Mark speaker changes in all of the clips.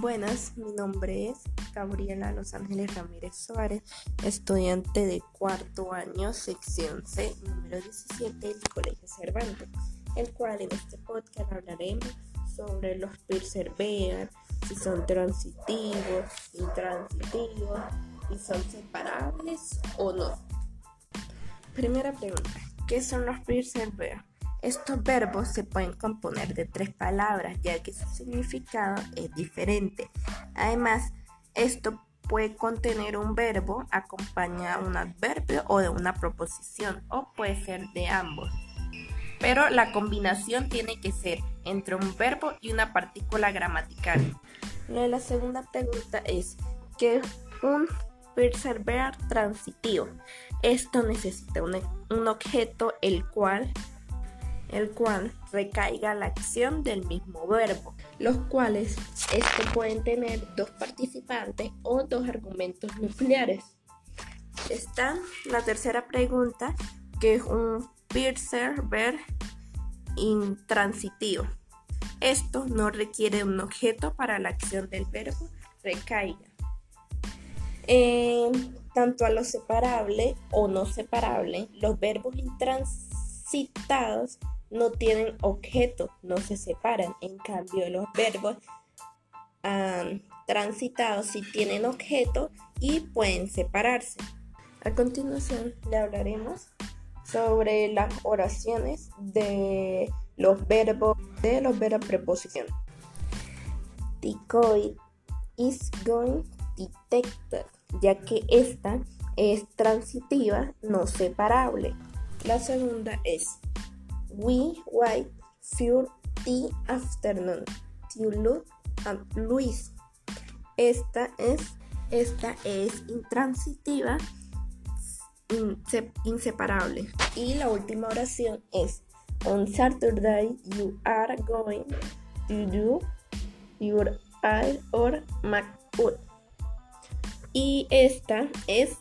Speaker 1: Buenas, mi nombre es Gabriela Los Ángeles Ramírez Suárez, estudiante de cuarto año, sección C, número 17 del Colegio Cervantes, el cual en este podcast hablaremos sobre los perseveran, si son transitivos, intransitivos, y son separables o no. Primera pregunta, ¿qué son los perseveran? Estos verbos se pueden componer de tres palabras, ya que su significado es diferente. Además, esto puede contener un verbo acompañado de un adverbio o de una proposición, o puede ser de ambos. Pero la combinación tiene que ser entre un verbo y una partícula gramatical. La segunda pregunta es, ¿qué es un perseverar transitivo? Esto necesita un, un objeto el cual el cual recaiga la acción del mismo verbo, los cuales estos pueden tener dos participantes o dos argumentos nucleares. Está la tercera pregunta, que es un piercer ver intransitivo. Esto no requiere un objeto para la acción del verbo recaiga. tanto a lo separable o no separable, los verbos intransitados no tienen objeto, no se separan. En cambio, los verbos transitados sí tienen objeto y pueden separarse. A continuación le hablaremos sobre las oraciones de los verbos de los verbos preposición. Ticoid is going detected, ya que esta es transitiva, no separable. La segunda es We wait for the afternoon to look at Luis. Esta es, esta es intransitiva, inseparable. Y la última oración es On Saturday you are going to do your eye or MacBook. Y esta es,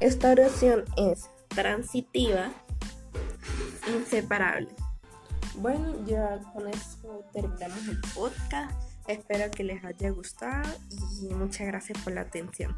Speaker 1: esta oración es transitiva inseparable. Bueno, ya con eso terminamos el podcast. Espero que les haya gustado y muchas gracias por la atención.